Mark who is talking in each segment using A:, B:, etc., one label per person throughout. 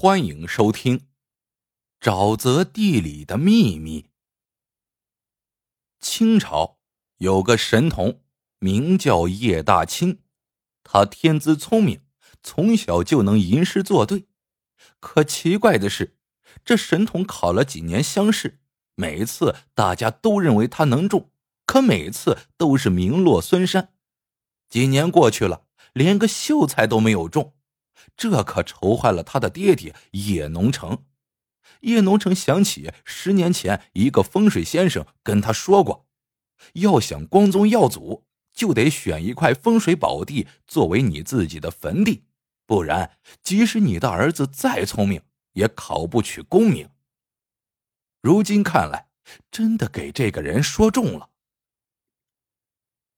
A: 欢迎收听《沼泽地里的秘密》。清朝有个神童，名叫叶大清，他天资聪明，从小就能吟诗作对。可奇怪的是，这神童考了几年乡试，每次大家都认为他能中，可每次都是名落孙山。几年过去了，连个秀才都没有中。这可愁坏了他的爹爹叶农成。叶农成想起十年前一个风水先生跟他说过，要想光宗耀祖，就得选一块风水宝地作为你自己的坟地，不然即使你的儿子再聪明，也考不取功名。如今看来，真的给这个人说中了。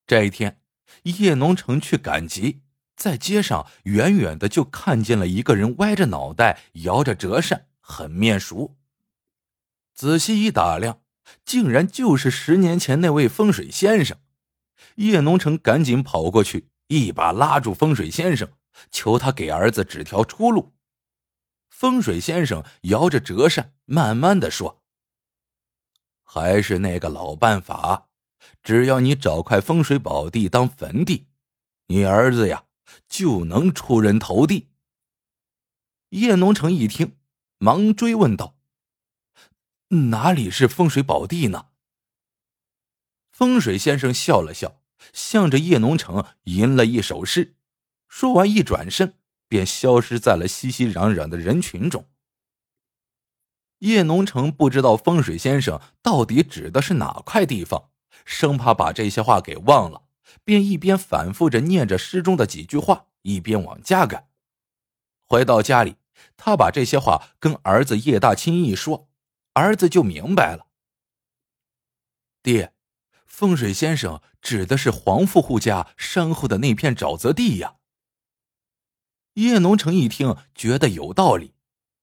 A: 这一天，叶农成去赶集。在街上，远远的就看见了一个人歪着脑袋，摇着折扇，很面熟。仔细一打量，竟然就是十年前那位风水先生。叶农成赶紧跑过去，一把拉住风水先生，求他给儿子指条出路。风水先生摇着折扇，慢慢的说：“还是那个老办法，只要你找块风水宝地当坟地，你儿子呀。”就能出人头地。叶农成一听，忙追问道：“哪里是风水宝地呢？”风水先生笑了笑，向着叶农成吟了一首诗，说完一转身，便消失在了熙熙攘攘的人群中。叶农成不知道风水先生到底指的是哪块地方，生怕把这些话给忘了。便一边反复着念着诗中的几句话，一边往家赶。回到家里，他把这些话跟儿子叶大清一说，儿子就明白了。爹，风水先生指的是黄富户家山后的那片沼泽地呀。叶农成一听，觉得有道理，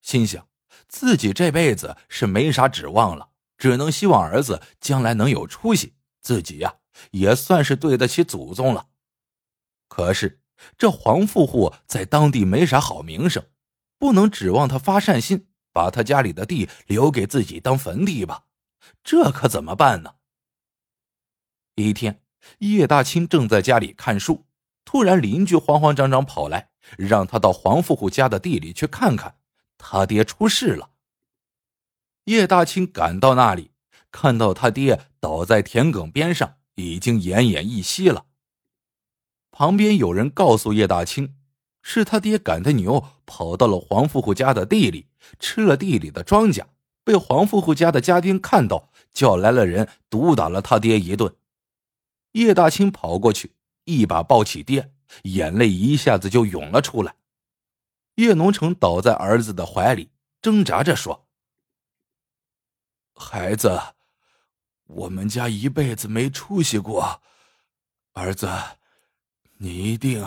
A: 心想自己这辈子是没啥指望了，只能希望儿子将来能有出息，自己呀。也算是对得起祖宗了。可是这黄富户在当地没啥好名声，不能指望他发善心，把他家里的地留给自己当坟地吧？这可怎么办呢？一天，叶大清正在家里看书，突然邻居慌慌张张跑来，让他到黄富户家的地里去看看，他爹出事了。叶大清赶到那里，看到他爹倒在田埂边上。已经奄奄一息了。旁边有人告诉叶大清，是他爹赶的牛跑到了黄富户家的地里，吃了地里的庄稼，被黄富户家的家丁看到，叫来了人毒打了他爹一顿。叶大清跑过去，一把抱起爹，眼泪一下子就涌了出来。叶农成倒在儿子的怀里，挣扎着说：“孩子。”我们家一辈子没出息过，儿子，你一定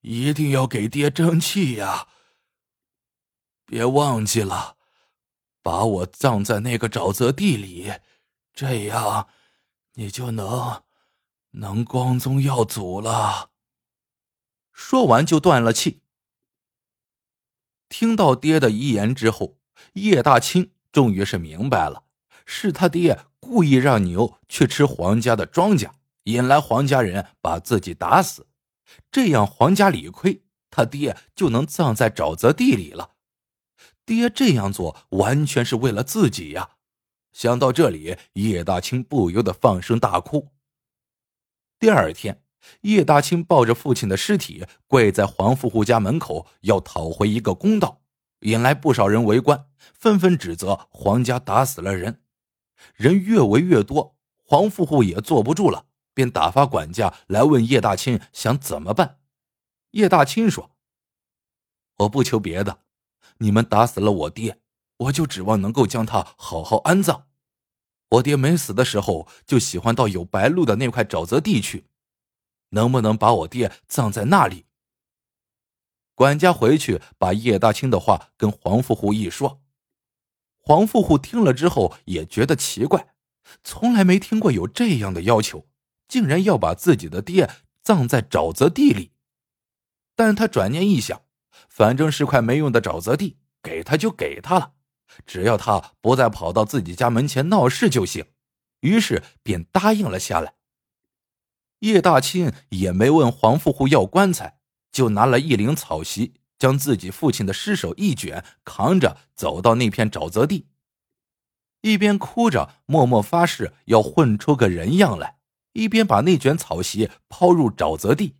A: 一定要给爹争气呀！别忘记了，把我葬在那个沼泽地里，这样你就能能光宗耀祖了。说完就断了气。听到爹的遗言之后，叶大清终于是明白了，是他爹。故意让牛去吃黄家的庄稼，引来黄家人把自己打死，这样黄家理亏，他爹就能葬在沼泽地里了。爹这样做完全是为了自己呀！想到这里，叶大清不由得放声大哭。第二天，叶大清抱着父亲的尸体跪在黄富户家门口，要讨回一个公道，引来不少人围观，纷纷指责黄家打死了人。人越围越多，黄富户也坐不住了，便打发管家来问叶大清想怎么办。叶大清说：“我不求别的，你们打死了我爹，我就指望能够将他好好安葬。我爹没死的时候就喜欢到有白鹭的那块沼泽地去，能不能把我爹葬在那里？”管家回去把叶大清的话跟黄富户一说。黄富户听了之后也觉得奇怪，从来没听过有这样的要求，竟然要把自己的爹葬在沼泽地里。但他转念一想，反正是块没用的沼泽地，给他就给他了，只要他不再跑到自己家门前闹事就行。于是便答应了下来。叶大清也没问黄富户要棺材，就拿了一领草席，将自己父亲的尸首一卷，扛着走到那片沼泽地，一边哭着默默发誓要混出个人样来，一边把那卷草席抛入沼泽地。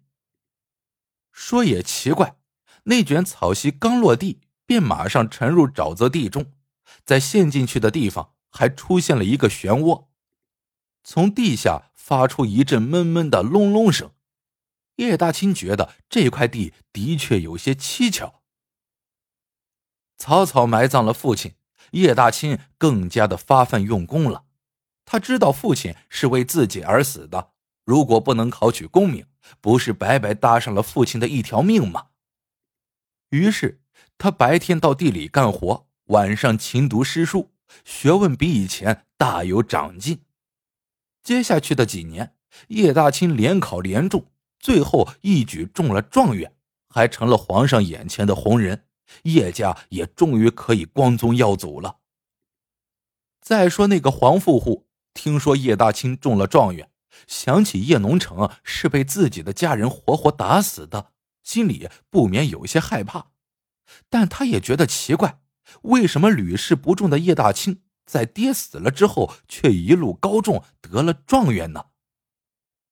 A: 说也奇怪，那卷草席刚落地。便马上沉入沼泽地中，在陷进去的地方还出现了一个漩涡，从地下发出一阵闷闷的隆隆声。叶大清觉得这块地的确有些蹊跷。草草埋葬了父亲，叶大清更加的发奋用功了。他知道父亲是为自己而死的，如果不能考取功名，不是白白搭上了父亲的一条命吗？于是。他白天到地里干活，晚上勤读诗书，学问比以前大有长进。接下去的几年，叶大清连考连中，最后一举中了状元，还成了皇上眼前的红人。叶家也终于可以光宗耀祖了。再说那个黄富户，听说叶大清中了状元，想起叶农成是被自己的家人活活打死的，心里不免有些害怕。但他也觉得奇怪，为什么屡试不中的叶大清在爹死了之后却一路高中，得了状元呢？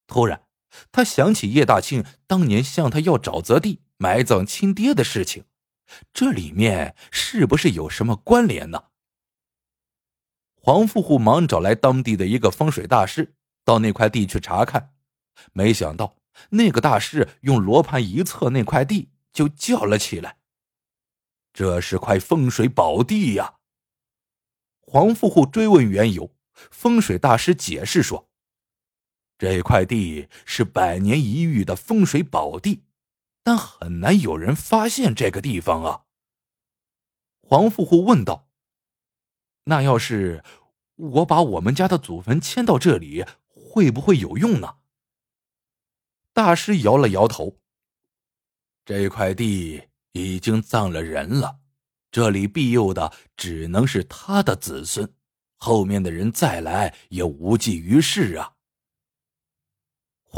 A: 突然，他想起叶大清当年向他要沼泽地埋葬亲爹的事情，这里面是不是有什么关联呢？黄富户忙找来当地的一个风水大师，到那块地去查看，没想到那个大师用罗盘一测那块地，就叫了起来。这是块风水宝地呀！黄富户追问缘由，风水大师解释说：“这块地是百年一遇的风水宝地，但很难有人发现这个地方啊。”黄富户问道：“那要是我把我们家的祖坟迁到这里，会不会有用呢？”大师摇了摇头：“这块地。”已经葬了人了，这里庇佑的只能是他的子孙，后面的人再来也无济于事啊。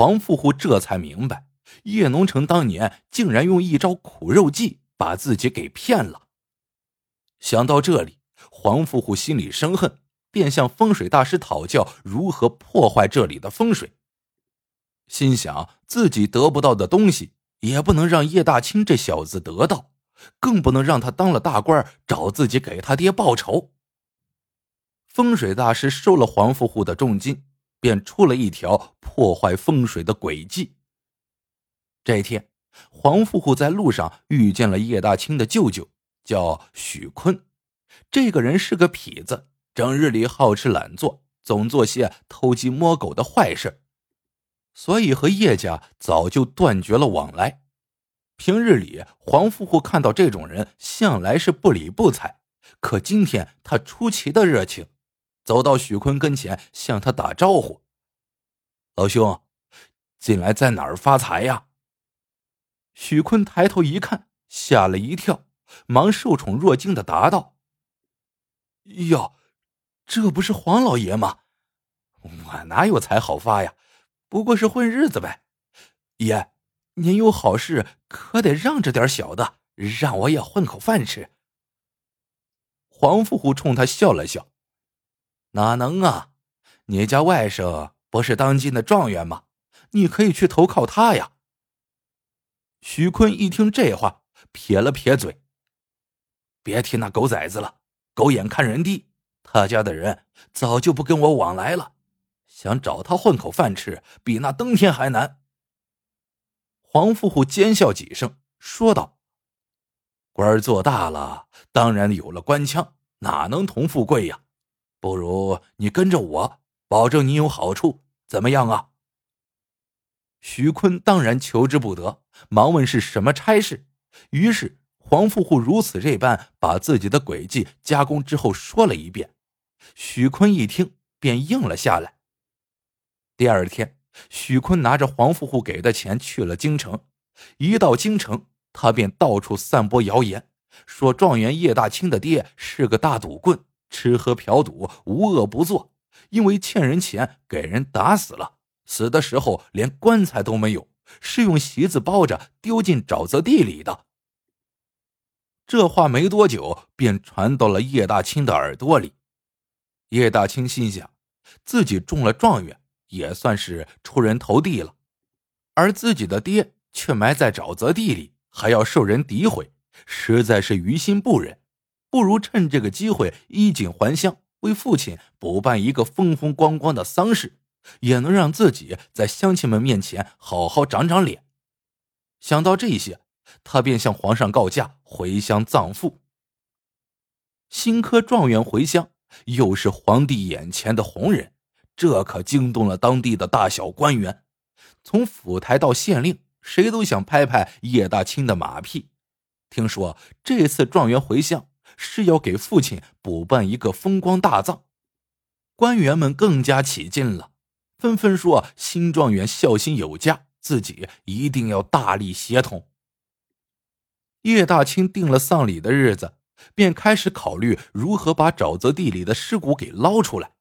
A: 黄富户这才明白，叶农成当年竟然用一招苦肉计把自己给骗了。想到这里，黄富户心里生恨，便向风水大师讨教如何破坏这里的风水，心想自己得不到的东西。也不能让叶大清这小子得到，更不能让他当了大官找自己给他爹报仇。风水大师收了黄富户的重金，便出了一条破坏风水的诡计。这天，黄富户在路上遇见了叶大清的舅舅，叫许坤。这个人是个痞子，整日里好吃懒做，总做些偷鸡摸狗的坏事。所以和叶家早就断绝了往来。平日里，黄富户看到这种人，向来是不理不睬。可今天他出奇的热情，走到许坤跟前，向他打招呼：“老兄，近来在哪儿发财呀？”许坤抬头一看，吓了一跳，忙受宠若惊的答道：“哟，这不是黄老爷吗？我哪有财好发呀？”不过是混日子呗，爷，您有好事可得让着点小的，让我也混口饭吃。黄富虎冲他笑了笑：“哪能啊？你家外甥不是当今的状元吗？你可以去投靠他呀。”徐坤一听这话，撇了撇嘴：“别提那狗崽子了，狗眼看人低，他家的人早就不跟我往来了。”想找他混口饭吃，比那登天还难。黄富户奸笑几声，说道：“官儿做大了，当然有了官腔，哪能同富贵呀？不如你跟着我，保证你有好处，怎么样啊？”徐坤当然求之不得，忙问是什么差事。于是黄富户如此这般把自己的诡计加工之后说了一遍。许坤一听，便应了下来。第二天，许坤拿着黄富户给的钱去了京城。一到京城，他便到处散播谣言，说状元叶大清的爹是个大赌棍，吃喝嫖赌，无恶不作，因为欠人钱给人打死了，死的时候连棺材都没有，是用席子包着丢进沼泽地里的。这话没多久便传到了叶大清的耳朵里。叶大清心想，自己中了状元，也算是出人头地了，而自己的爹却埋在沼泽地里，还要受人诋毁，实在是于心不忍。不如趁这个机会衣锦还乡，为父亲补办一个风风光光的丧事，也能让自己在乡亲们面前好好长长脸。想到这些。他便向皇上告假，回乡葬父。新科状元回乡，又是皇帝眼前的红人，这可惊动了当地的大小官员。从府台到县令，谁都想拍拍叶大清的马屁。听说这次状元回乡是要给父亲补办一个风光大葬，官员们更加起劲了，纷纷说新状元孝心有加，自己一定要大力协同。叶大清定了丧礼的日子，便开始考虑如何把沼泽地里的尸骨给捞出来。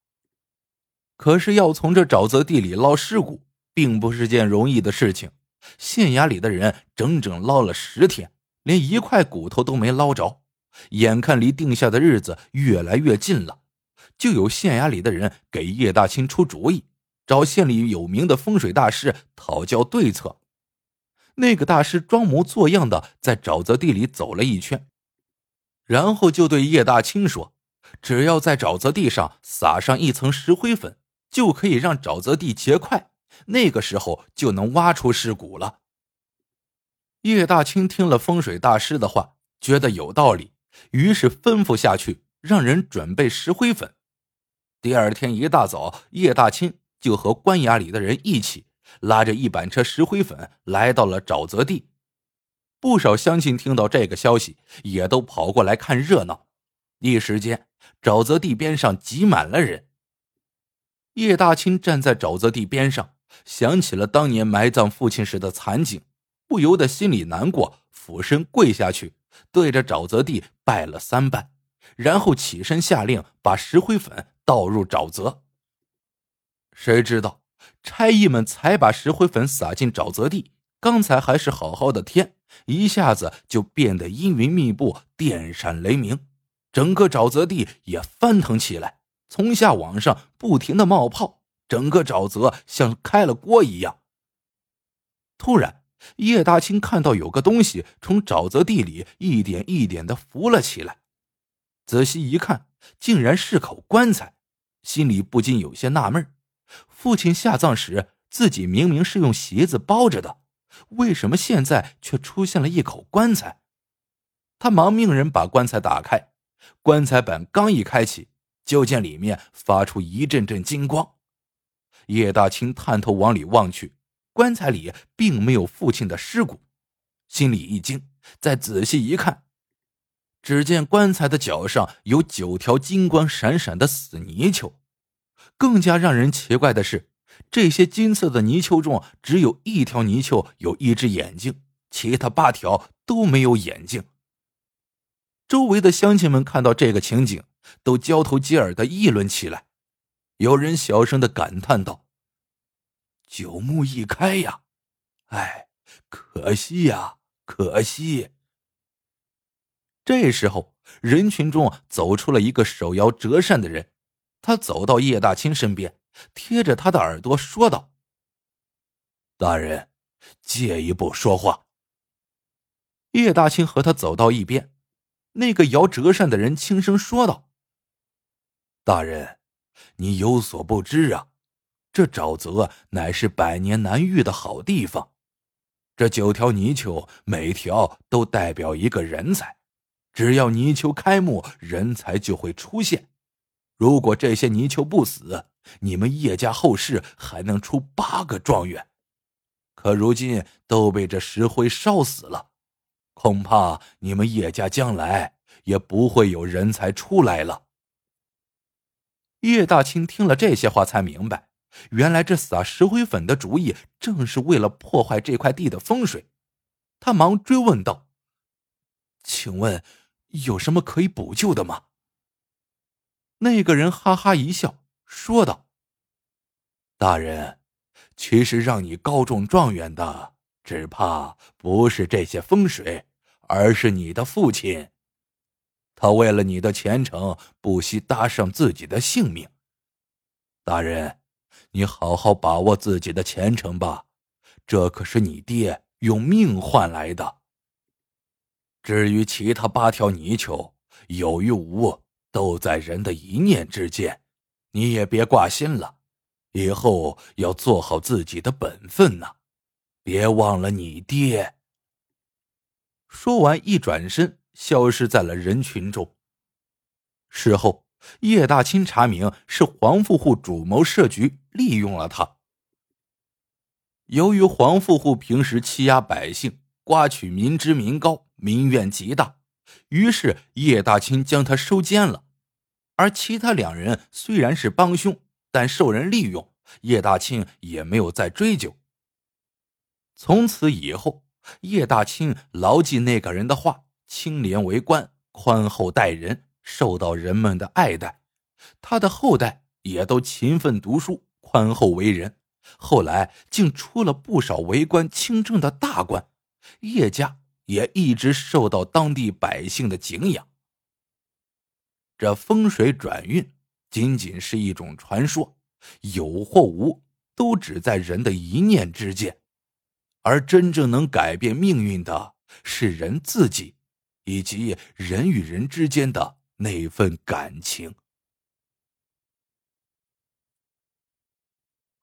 A: 可是要从这沼泽地里捞尸骨，并不是件容易的事情。县衙里的人整整捞了十天，连一块骨头都没捞着。眼看离定下的日子越来越近了，就有县衙里的人给叶大清出主意，找县里有名的风水大师讨教对策。那个大师装模作样的在沼泽地里走了一圈，然后就对叶大清说：“只要在沼泽地上撒上一层石灰粉，就可以让沼泽地结块，那个时候就能挖出尸骨了。”叶大清听了风水大师的话，觉得有道理，于是吩咐下去，让人准备石灰粉。第二天一大早，叶大清就和官衙里的人一起。拉着一板车石灰粉来到了沼泽地，不少乡亲听到这个消息，也都跑过来看热闹。一时间，沼泽地边上挤满了人。叶大清站在沼泽地边上，想起了当年埋葬父亲时的惨景，不由得心里难过，俯身跪下去，对着沼泽地拜了三拜，然后起身下令把石灰粉倒入沼泽。谁知道？差役们才把石灰粉撒进沼泽地，刚才还是好好的天，一下子就变得阴云密布，电闪雷鸣，整个沼泽地也翻腾起来，从下往上不停的冒泡，整个沼泽像开了锅一样。突然，叶大清看到有个东西从沼泽地里一点一点的浮了起来，仔细一看，竟然是口棺材，心里不禁有些纳闷父亲下葬时，自己明明是用席子包着的，为什么现在却出现了一口棺材？他忙命人把棺材打开，棺材板刚一开启，就见里面发出一阵阵金光。叶大清探头往里望去，棺材里并没有父亲的尸骨，心里一惊，再仔细一看，只见棺材的脚上有九条金光闪闪的死泥鳅。更加让人奇怪的是，这些金色的泥鳅中，只有一条泥鳅有一只眼睛，其他八条都没有眼睛。周围的乡亲们看到这个情景，都交头接耳的议论起来。有人小声的感叹道：“九牧一开呀，哎，可惜呀，可惜。”这时候，人群中走出了一个手摇折扇的人。他走到叶大清身边，贴着他的耳朵说道：“大人，借一步说话。”叶大清和他走到一边，那个摇折扇的人轻声说道：“大人，你有所不知啊，这沼泽乃是百年难遇的好地方。这九条泥鳅，每条都代表一个人才，只要泥鳅开幕，人才就会出现。”如果这些泥鳅不死，你们叶家后世还能出八个状元。可如今都被这石灰烧死了，恐怕你们叶家将来也不会有人才出来了。叶大清听了这些话，才明白，原来这撒石灰粉的主意正是为了破坏这块地的风水。他忙追问道：“请问有什么可以补救的吗？那个人哈哈一笑，说道：“大人，其实让你高中状元的，只怕不是这些风水，而是你的父亲。他为了你的前程，不惜搭上自己的性命。大人，你好好把握自己的前程吧，这可是你爹用命换来的。至于其他八条泥鳅，有与无。”都在人的一念之间，你也别挂心了，以后要做好自己的本分呐，别忘了你爹。说完，一转身，消失在了人群中。事后，叶大清查明是黄富户主谋设局，利用了他。由于黄富户平时欺压百姓，刮取民脂民膏，民怨极大。于是叶大清将他收监了，而其他两人虽然是帮凶，但受人利用，叶大清也没有再追究。从此以后，叶大清牢记那个人的话，清廉为官，宽厚待人，受到人们的爱戴。他的后代也都勤奋读书，宽厚为人，后来竟出了不少为官清正的大官，叶家。也一直受到当地百姓的敬仰。这风水转运仅仅是一种传说，有或无都只在人的一念之间，而真正能改变命运的是人自己，以及人与人之间的那份感情。